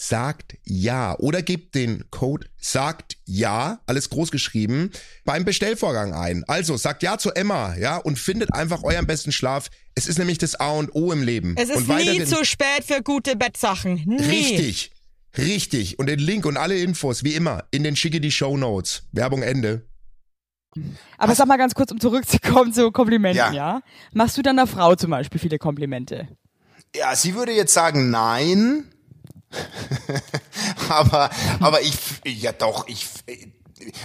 sagt ja oder gebt den Code sagt ja, alles groß geschrieben, beim Bestellvorgang ein. Also sagt ja zu Emma, ja, und findet einfach euren besten Schlaf. Es ist nämlich das A und O im Leben. Es ist und nie zu spät für gute Bettsachen. Nie. Richtig. Richtig. Und den Link und alle Infos, wie immer, in den schicke die Show Notes. Werbung Ende. Aber sag mal ganz kurz, um zurückzukommen zu Komplimenten, Ja. ja. Machst du deiner Frau zum Beispiel viele Komplimente? Ja, sie würde jetzt sagen nein. aber, aber ich, ja doch, ich,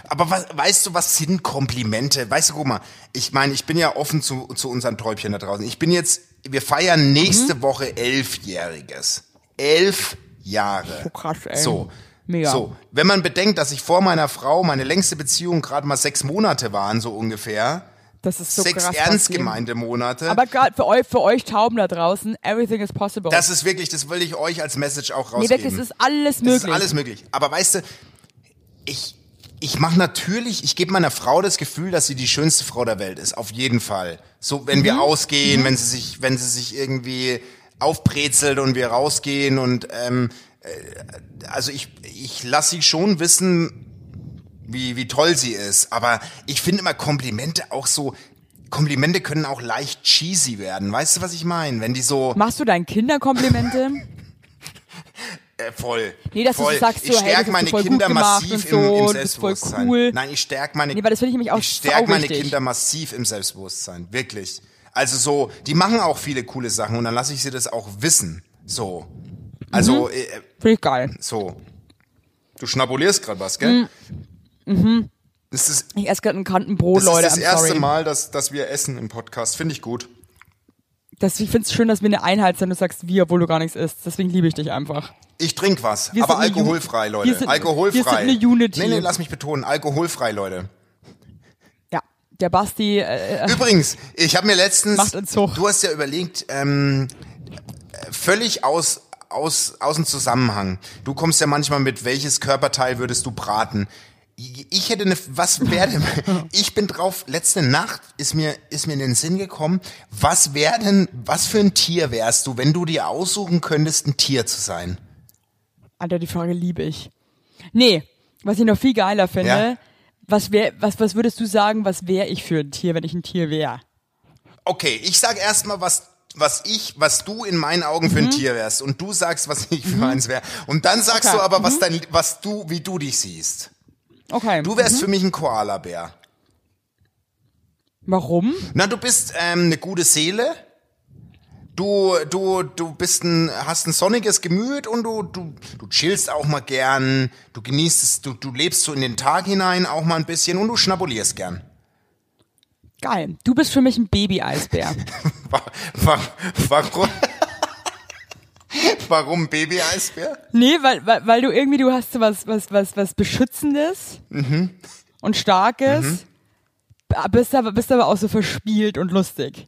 aber was, weißt du, was sind Komplimente? Weißt du, guck mal, ich meine, ich bin ja offen zu, zu unseren Träubchen da draußen. Ich bin jetzt, wir feiern nächste Woche elfjähriges. Elf Jahre. Oh, krass, ey. So. Mega. So, wenn man bedenkt, dass ich vor meiner Frau meine längste Beziehung gerade mal sechs Monate waren, so ungefähr. Das ist so sechs krass. ernst gemeinte Monate. Aber gerade für euch, für euch Tauben da draußen, everything is possible. das ist wirklich, das will ich euch als Message auch nee, rausgeben. wirklich, es ist alles Es möglich. ist alles möglich. Aber weißt du, ich, ich mache natürlich, ich gebe meiner Frau das Gefühl, dass sie die schönste Frau der Welt ist. Auf jeden Fall. So, wenn Mhm. wir ausgehen, wenn sie sich, wenn sie sich irgendwie aufbrezelt und wir rausgehen und ähm, äh, also ich, ich lasse sie schon wissen, wie, wie toll sie ist. Aber ich finde immer Komplimente auch so, Komplimente können auch leicht cheesy werden. Weißt du, was ich meine? Wenn die so, Machst du deinen Kindern Komplimente? Äh, voll. Nee, dass du voll. so sagst, so, ich hey, stärke du meine Kinder massiv so, im, im du Selbstbewusstsein. cool. Nein, ich stärke meine, Nee, weil das finde ich nämlich auch ich stärke meine. Kinder massiv im Selbstbewusstsein. Wirklich. Also so, die machen auch viele coole Sachen und dann lasse ich sie das auch wissen. So. Also, äh, Finde ich geil. so. Du schnabulierst gerade was, gell? Mhm. Das ist, Ich esse gerade ein Kantenbrot, das Leute. ist das I'm erste sorry. Mal, dass, dass wir essen im Podcast. Finde ich gut. Das, ich finde es schön, dass wir eine Einheit sind. Du sagst wir, obwohl du gar nichts isst. Deswegen liebe ich dich einfach. Ich trinke was, Wir aber alkoholfrei, Leute. wir sind- alkoholfrei. wir sind eine Unity. Nee, nee, lass mich betonen, alkoholfrei, Leute. Ja, der Basti, äh, äh, Übrigens, ich habe mir letztens, Macht Entzug. du hast ja überlegt, ähm, völlig aus, aus, aus dem Zusammenhang. Du kommst ja manchmal mit, welches Körperteil würdest du braten? Ich hätte eine, was wäre denn, ich bin drauf, letzte Nacht ist mir, ist mir in den Sinn gekommen, was wäre denn, was für ein Tier wärst du, wenn du dir aussuchen könntest, ein Tier zu sein? Alter, die Frage liebe ich. Nee, was ich noch viel geiler finde, Ja. was wär, was, was würdest du sagen, was wäre ich für ein Tier, wenn ich ein Tier wäre? Okay, ich sag erstmal, was was ich, was du in meinen Augen für ein Tier wärst und du sagst, was ich für eins wäre. Und dann sagst Okay. du aber, was dein, was du, wie du dich siehst. Okay. Du wärst für mich ein Koalabär. Warum? Na, du bist ähm, eine gute Seele. Du, du, du bist ein, hast ein sonniges Gemüt und du, du, du chillst auch mal gern. Du genießt es, du, du lebst so in den Tag hinein auch mal ein bisschen und du schnabulierst gern. Geil. Du bist für mich ein Baby-Eisbär. Wa- wa- Warum? Warum Baby-Eisbär? nee, weil, weil, weil du irgendwie, du hast so was, was, was, was Beschützendes Mhm. und Starkes, bist, aber, bist aber auch so verspielt und lustig.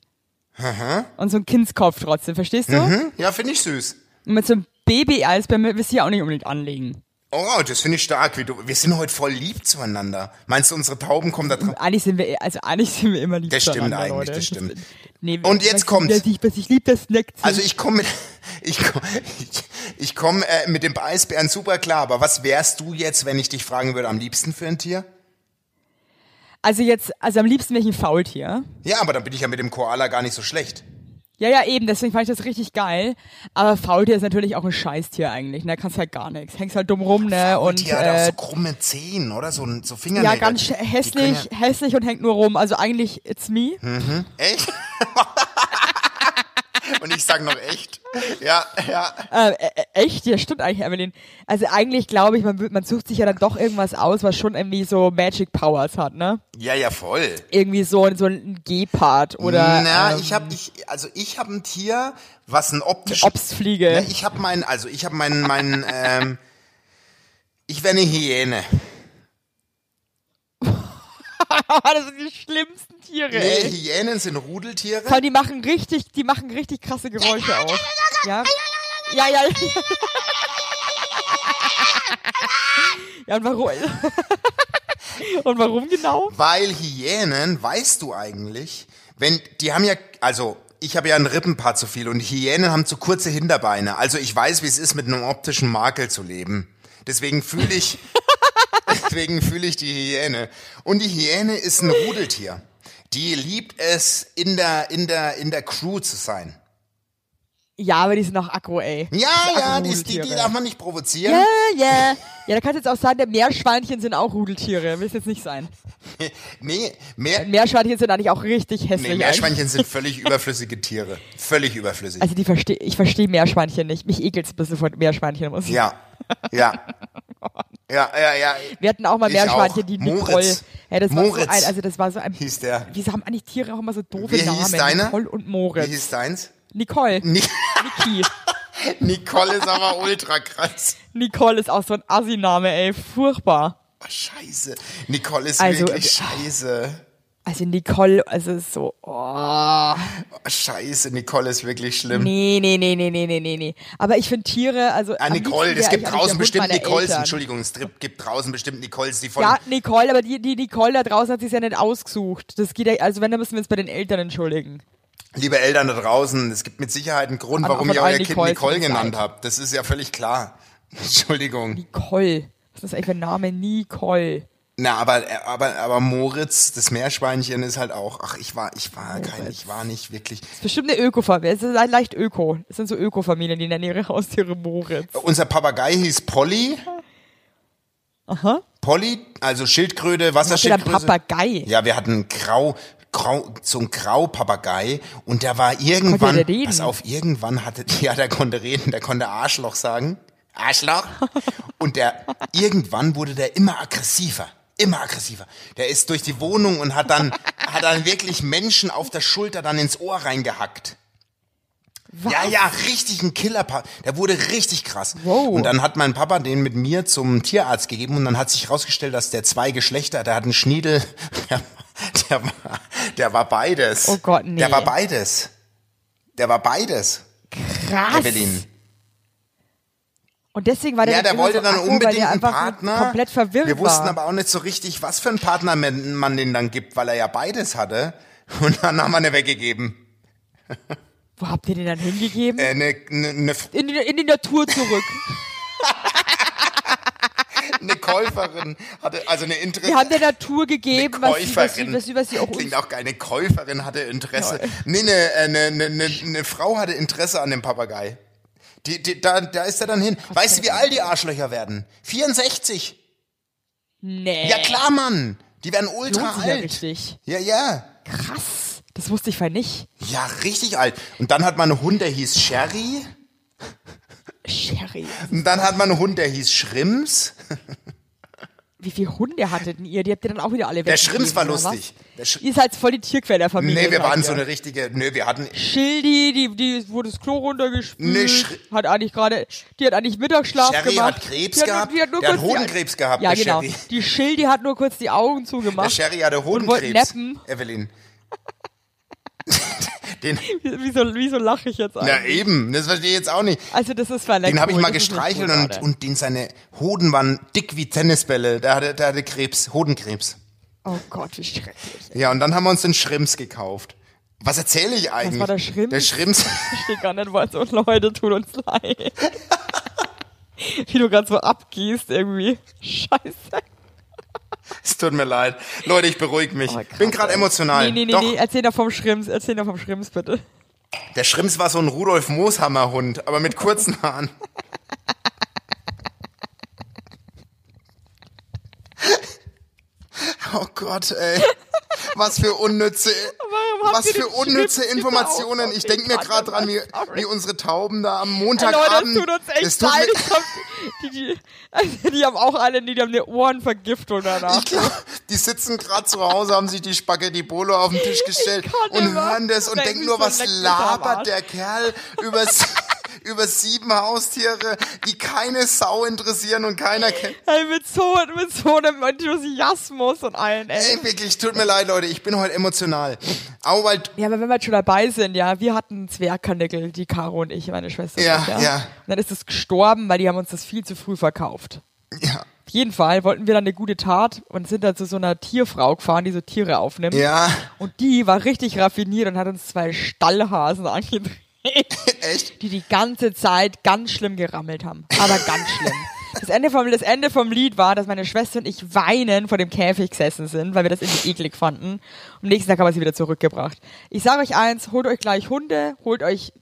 Und so ein Kindskopf trotzdem, verstehst du? Hm? Ja, finde ich süß. Und mit so einem Baby-Eisbär willst du ja auch nicht unbedingt anlegen. Oh, das finde ich stark. Wir sind heute voll lieb zueinander. Meinst du, unsere Tauben kommen da drauf? Eigentlich sind wir, also eigentlich sind wir immer lieb Das stimmt zueinander, eigentlich, Leute. das stimmt. nee, Und jetzt. Was ich, ich lieb, das sich. Also ich komme mit, ich komme, ich, ich komm, äh, mit dem Eisbären super klar. Aber was wärst du jetzt, wenn ich dich fragen würde, am liebsten für ein Tier? Also jetzt, also am liebsten wäre ich ein Faultier. Ja, aber dann bin ich ja mit dem Koala gar nicht so schlecht. Ja, ja, eben, deswegen fand ich das richtig geil. Aber Faultier ist natürlich auch ein Scheißtier eigentlich. Da kannst halt gar nichts. Hängst halt dumm rum, ne? Und Tier hat auch äh, so krumme Zehen, oder? So, so Fingernägel. ja, ganz Die können hässlich, hässlich und hängt nur rum. Also eigentlich, it's me. Ja, echt? Und ich sag noch echt. Ja, ja. Äh, äh, echt? Ja, stimmt eigentlich, Evelyn. Also eigentlich glaube ich, man, man sucht sich ja dann doch irgendwas aus, was schon irgendwie so Magic Powers hat, ne? Ja, ja, voll. Irgendwie so, so ein Gepard oder Na, ähm, ich habe ich also ich habe ein Tier, was ein optisch Obstfliege. Ja, ich habe mein also ich habe meinen meinen ähm, ich wäre eine Hyäne. Das sind die schlimmsten Tiere, Nee, ey. Hyänen sind Rudeltiere. Vor allem, die machen richtig, die machen richtig krasse Geräusche auch. Ja. Ja, ja. Ja, und warum? Und warum genau? Weil Hyänen, weißt du eigentlich, wenn, die haben ja, also, ich habe ja einen Rippenpaar zu viel und Hyänen haben zu kurze Hinterbeine. Also ich weiß, wie es ist, mit einem optischen Makel zu leben. Deswegen fühle ich, deswegen fühle ich die Hyäne. Und die Hyäne ist ein Rudeltier. Die liebt es, in der, in der, in der Crew zu sein. Ja, aber die sind auch aggro, ey. Ja, ja, die, die, die darf man nicht provozieren. Ja, ja. Ja, da kannst du jetzt auch sagen, der Meerschweinchen sind auch Rudeltiere. Will es jetzt nicht sein. Nee, mehr, Meerschweinchen sind eigentlich auch richtig hässlich. nee, Meerschweinchen sind völlig überflüssige Tiere. Völlig überflüssig. Also die verstehe, ich verstehe Meerschweinchen nicht. Mich ekelt's ein bisschen von Meerschweinchen. Muss ich Ja, ja. Ja, ja, ja. Wir hatten auch mal Meerschweinchen, die Nicole. Moritz. Ja, das war Moritz so ein, also das war so ein. hieß der. Wieso haben eigentlich Tiere auch immer so doofe Wie Namen? hieß deine? Nicole und Moritz. Wie hieß deins? Nicole. Ni Niki. Nicole ist aber ultra krass. Nicole ist auch so ein Assi-Name, ey. Furchtbar. Oh, scheiße. Nicole ist Also, wirklich äh, scheiße. Also Nicole, also ist so, oh. Oh, scheiße, Nicole ist wirklich schlimm. Nee, nee, nee, nee, nee, nee, nee, nee. Aber ich finde Tiere, also. Ah, Nicole, es gibt draußen bestimmt Nicoles. Eltern. Entschuldigung, es gibt- draußen bestimmt Nicoles, die von. Ja, Nicole, aber die, die Nicole da draußen hat sich ja nicht ausgesucht. Das geht ja, also wenn, dann müssen wir uns bei den Eltern entschuldigen. Liebe Eltern da draußen, es gibt mit Sicherheit einen Grund, An- warum ihr euer Kind Nicole es genannt habt. Das ist ja völlig klar. Entschuldigung. Nicole. Was ist das eigentlich für ein Name? Nicole. Na, aber, aber, aber Moritz, das Meerschweinchen ist halt auch, ach, ich war, ich war kein, ich war nicht wirklich. Das ist bestimmt eine Öko-Familie. Es ist le- leicht Öko. Es sind so Öko-Familien, die nennen ihre Haustiere Moritz. Unser Papagei hieß Polly. Aha. Polly, also Schildkröte, Wasserschildkröte. Papagei? Ja, wir hatten Grau, Grau, so ein Graupapagei und der war irgendwann, der reden? pass auf, irgendwann hatte, ja, der konnte reden, der konnte Arschloch sagen. Arschloch. und der, irgendwann wurde der immer aggressiver. Immer aggressiver. Der ist durch die Wohnung und hat dann, hat dann wirklich Menschen auf der Schulter dann ins Ohr reingehackt. Ja, ja, richtig ein Killer. Der wurde richtig krass. Wow. Und dann hat mein Papa den mit mir zum Tierarzt gegeben und dann hat sich herausgestellt, dass der zwei Geschlechter, der hat einen Schniedel, der, der, war, der war beides. Oh Gott, nee. Der war beides. Der war beides. Krass. Evelyn. Und deswegen war der Ja, der wollte so dann weil unbedingt einen Partner. komplett verwirrt Wir wussten war. aber auch nicht so richtig, was für einen Partner man den dann gibt, weil er ja beides hatte. Und dann haben wir eine weggegeben. Wo habt ihr den dann hingegeben? Äh, eine, eine, eine, in, die, in die Natur zurück. eine Käuferin hatte, also eine Interesse. Wir haben der Natur gegeben, was sie, was, sie, was, sie, was sie auch Klingt auch geil. Eine Käuferin hatte Interesse. Nee, eine, äh, eine, eine, eine, eine Frau hatte Interesse an dem Papagei. Die, die, da, da ist er dann hin. Weißt du, wie alt die Arschlöcher werden? 64. Nee. Ja klar, Mann. Die werden ultra sich ja alt. richtig. Ja, ja. Krass. Das wusste ich vorher nicht. Ja, richtig alt. Und dann hat man einen Hund, der hieß Sherry. Sherry. Und dann hat man einen Hund, der hieß Schrimms. Wie viele Hunde hattet denn ihr? Die habt ihr dann auch wieder alle Der Schrimms war lustig. Der Sch Ihr seid voll die Tierquälerfamilie. nee, wir waren so eine richtige, nee, wir hatten, Schildi, die, die wurde das Klo runtergespült. Nee, Schri- hat eigentlich gerade, die hat eigentlich Mittagsschlaf Sherry gemacht. hat Krebs die hat, gehabt. Nur, die hat, nur Der hat kurz die- Hodenkrebs gehabt, Ja, der genau. Sherry. Die Schildi hat nur kurz die Augen der zugemacht. Sherry hatte Und Hodenkrebs. nappen. Evelyn. Den, Wieso, wieso lache ich jetzt eigentlich? eben, das verstehe ich jetzt auch nicht. Also das ist verletzt. Den habe ich mal gestreichelt und, und den seine Hoden waren dick wie Tennisbälle. Der hatte, der hatte Krebs, Hodenkrebs. Oh Gott, wie schrecklich. Ja, und dann haben wir uns den Schrimms gekauft. Was erzähle ich eigentlich? war der Schrimms? Der Schrimms. Ich verstehe gar nicht, was so Leute tun uns leid. Wie du gerade so abgehst irgendwie. Scheiße. Es tut mir leid. Leute, ich beruhige mich. Oh, krass, Bin gerade emotional. Nee, nee, nee, Doch, nee, erzähl doch vom Schrimms, erzähl doch vom Schrimms bitte. der Schrimms war so ein Rudolf Mooshammer Hund, aber mit kurzen Haaren. Oh Gott, ey. Was für unnütze, was für unnütze Informationen. Ich denke mir gerade dran, wie, wie unsere Tauben da am Leute, Montagabend. das tut uns echt tut mir- glaub, die, die, also die haben auch alle, die haben eine Ohrenvergiftung danach. Ich glaube, die sitzen gerade zu Hause, haben sich die Spaghetti Bolo auf den Tisch gestellt und hören das und Denken nur, was labert der Kerl übers, über sieben Haustiere, die keine Sau interessieren und keiner kennt. Ey, mit so, mit so einem Enthusiasmus und allen, ey. Ey, wirklich, tut mir leid, Leute, ich bin heute emotional. Aber weil, Ja, aber wenn wir jetzt schon dabei sind, ja, wir hatten Zwergkanickel, die Caro und ich, meine Schwester. Ja, und ich, ja. Und dann ist es gestorben, weil die haben uns das viel zu früh verkauft. ja, Auf jeden Fall wollten wir dann eine gute Tat und sind dann zu so einer Tierfrau gefahren, die so Tiere aufnimmt. ja, Und die war richtig raffiniert und hat uns zwei Stallhasen angedreht, echt? die die ganze Zeit ganz schlimm gerammelt haben. Aber ganz schlimm. Das Ende, vom, das Ende vom Lied war, dass meine Schwester und ich weinen vor dem Käfig gesessen sind, weil wir das irgendwie eklig fanden. Am nächsten Tag haben wir sie wieder zurückgebracht. Ich sage euch eins, holt euch gleich Hunde, holt euch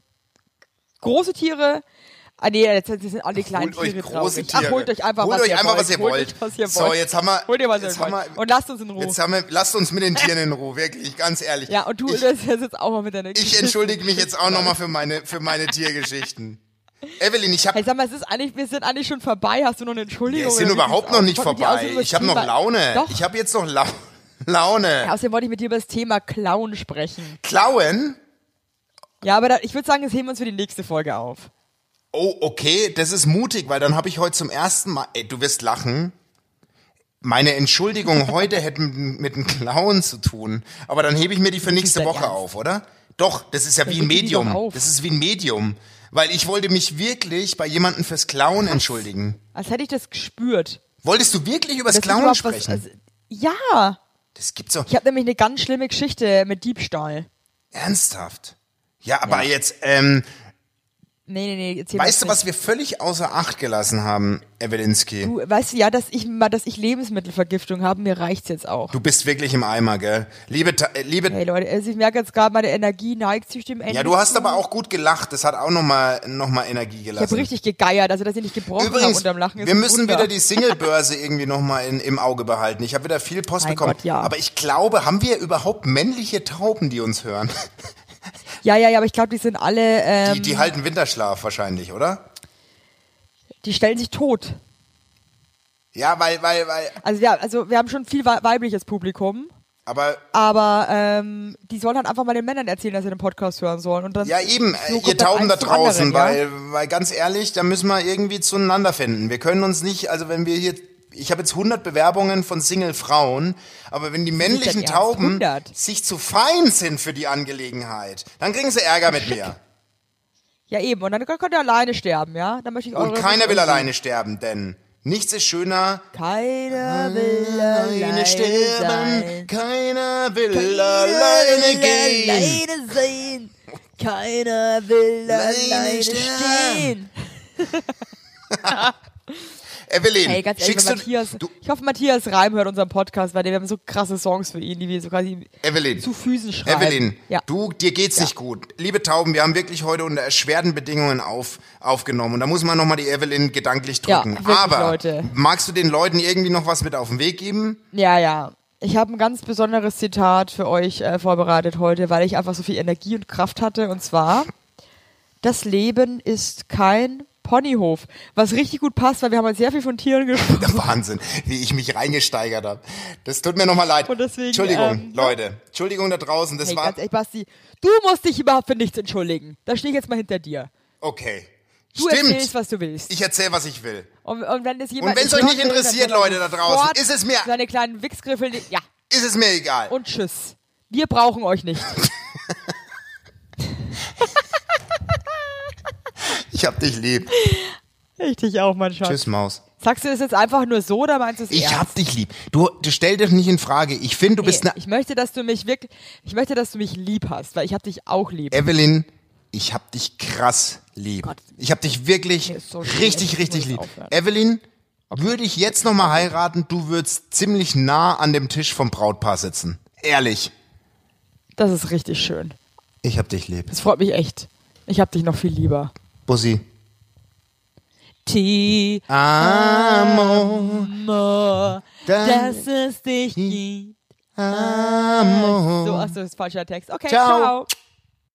große Tiere. Ah nee, jetzt sind alle kleinen Holt Tiere traurig. Tiere. Ach, holt euch einfach, Holt was, euch ihr einfach, wollt. was ihr holt wollt. Euch, was ihr So, wollt. jetzt haben wir- Holt ihr, was jetzt ihr wollt. haben wir- und lasst uns in Ruhe. Jetzt haben wir, lasst uns mit den Tieren in Ruhe, wirklich, ganz ehrlich. ja, und du ich, das jetzt auch mal mit deiner ich Geschichte. entschuldige mich jetzt auch nochmal für meine, für meine Tiergeschichten. Evelyn, ich habe Hey, sag mal, es ist eigentlich, wir sind eigentlich schon vorbei. Hast du noch eine Entschuldigung? Wir sind überhaupt noch nicht Ich vorbei. Ich habe noch Laune. Doch. Ich habe jetzt noch Lau Laune. Ja, außerdem wollte ich mit dir über das Thema Clown sprechen. Klauen? Ja, aber da, ich würde sagen, das heben wir uns für die nächste Folge auf. Oh, okay, das ist mutig, weil dann habe ich heute zum ersten Mal, ey, du wirst lachen. Meine Entschuldigung heute hätte mit, mit einem Clown zu tun, aber dann hebe ich mir die für nächste Woche auf, oder? Doch, das ist ja wie ein Medium. Das ist wie ein Medium, weil ich wollte mich wirklich bei jemandem fürs Klauen entschuldigen. Als hätte ich das gespürt. Wolltest du wirklich übers Das überhaupt sprechen? Was, also, ja, das gibt's doch ich habe nämlich eine ganz schlimme Geschichte mit Diebstahl. ernsthaft. Ja, aber Ja. jetzt, ähm, Nee, nee, nee. Weißt du, was wir völlig außer Acht gelassen haben, Evelinski? Du weißt du ja, dass ich dass ich Lebensmittelvergiftung habe, mir reicht's jetzt auch. Du bist wirklich im Eimer, gell? Liebe, äh, liebe, Hey Leute, also ich merke jetzt gerade, meine Energie neigt sich dem Ende. ja, du hast aber auch gut gelacht. Das hat auch nochmal noch mal Energie Ich gelassen. habe richtig gegeiert, also dass ich nicht gebrochen habe unterm Lachen. ist wir müssen Wunder. wieder die Singlebörse irgendwie nochmal im Auge behalten. Ich habe wieder viel Post Mein bekommen. Gott, ja. Aber ich glaube, haben wir überhaupt männliche Tauben, die uns hören? Ja, ja, ja, aber ich glaube, die sind alle, ähm, Die, die halten Winterschlaf wahrscheinlich, oder? die stellen sich tot. Ja, weil, weil, weil, Also ja, also wir haben schon viel wei- weibliches Publikum, aber aber ähm, die sollen halt einfach mal den Männern erzählen, dass sie den Podcast hören sollen. Und dann, Ja, eben, so ihr Tauben da draußen, anderen, ja? weil, weil ganz ehrlich, da müssen wir irgendwie zueinander finden. Wir können uns nicht, also wenn wir hier, ich habe jetzt 100 Bewerbungen von Single-Frauen, aber wenn die männlichen? Tauben 100? sich zu fein sind für die Angelegenheit, dann kriegen sie Ärger mit mir. Ja, eben. Und dann könnt ihr alleine sterben, ja? Dann möchte ich Und keiner will alleine sterben, denn nichts ist schöner. Keiner will alleine, sterben, sein. keiner will Keiner alleine will gehen. Alleine sein. Keiner will Alleine alleine stehen. Evelyn, Ey, ganz ehrlich, du, Matthias, du, ich hoffe, Matthias Reim hört unseren Podcast, weil wir haben so krasse Songs für ihn, die wir so quasi Evelyn, zu Füßen schreiben. Evelyn, ja. du, dir geht's nicht gut. Liebe Tauben, wir haben wirklich heute unter erschwerten Bedingungen auf, aufgenommen. Und da muss man nochmal die Evelyn gedanklich Ja, drücken. wirklich, Aber Leute. magst du den Leuten irgendwie noch was mit auf den Weg geben? Ja, ja. Ich habe ein ganz besonderes Zitat für euch äh, vorbereitet heute, weil ich einfach so viel Energie und Kraft hatte. Und zwar, das Leben ist kein Ponyhof. Was richtig gut passt, weil wir haben heute sehr viel von Tieren gesprochen. Wahnsinn, wie ich mich reingesteigert habe. Das tut mir nochmal leid. Und deswegen, Entschuldigung, ähm, Leute. Entschuldigung da draußen. Das Hey, war ganz ehrlich, Basti, du musst dich überhaupt für nichts entschuldigen. Da stehe ich jetzt mal hinter dir. okay. Du Stimmt. erzählst, was du willst. Ich erzähle, was ich will. Und, und wenn es jemand Und wenn's nicht euch nicht interessiert, er Leute da draußen, ist es mir- Seine kleinen Wichsgriffel, ja. Ist es mir egal. Und tschüss. Wir brauchen euch nicht. Ich hab dich lieb. Ich dich auch, mein Schatz. Tschüss, Maus. Sagst du es jetzt einfach nur so oder meinst du es Ich ernst? hab dich lieb. Du, du stell dich nicht in Frage. Ich finde, du Nee, bist eine ich möchte, dass du mich wirklich, ich möchte, dass du mich lieb hast, weil ich hab dich auch lieb. Evelyn, ich hab dich krass lieb. Gott. Ich hab dich wirklich so richtig, ich richtig lieb. aufhören. Evelyn, würde ich jetzt noch mal heiraten, du würdest ziemlich nah an dem Tisch vom Brautpaar sitzen. Ehrlich. Das ist richtig schön. Ich hab dich lieb. Das freut mich echt. Ich hab dich noch viel lieber. Bussi. Ti Amor. dass es dich gibt. Amor. So, achso, das ist falscher Text. Okay, Ciao. ciao.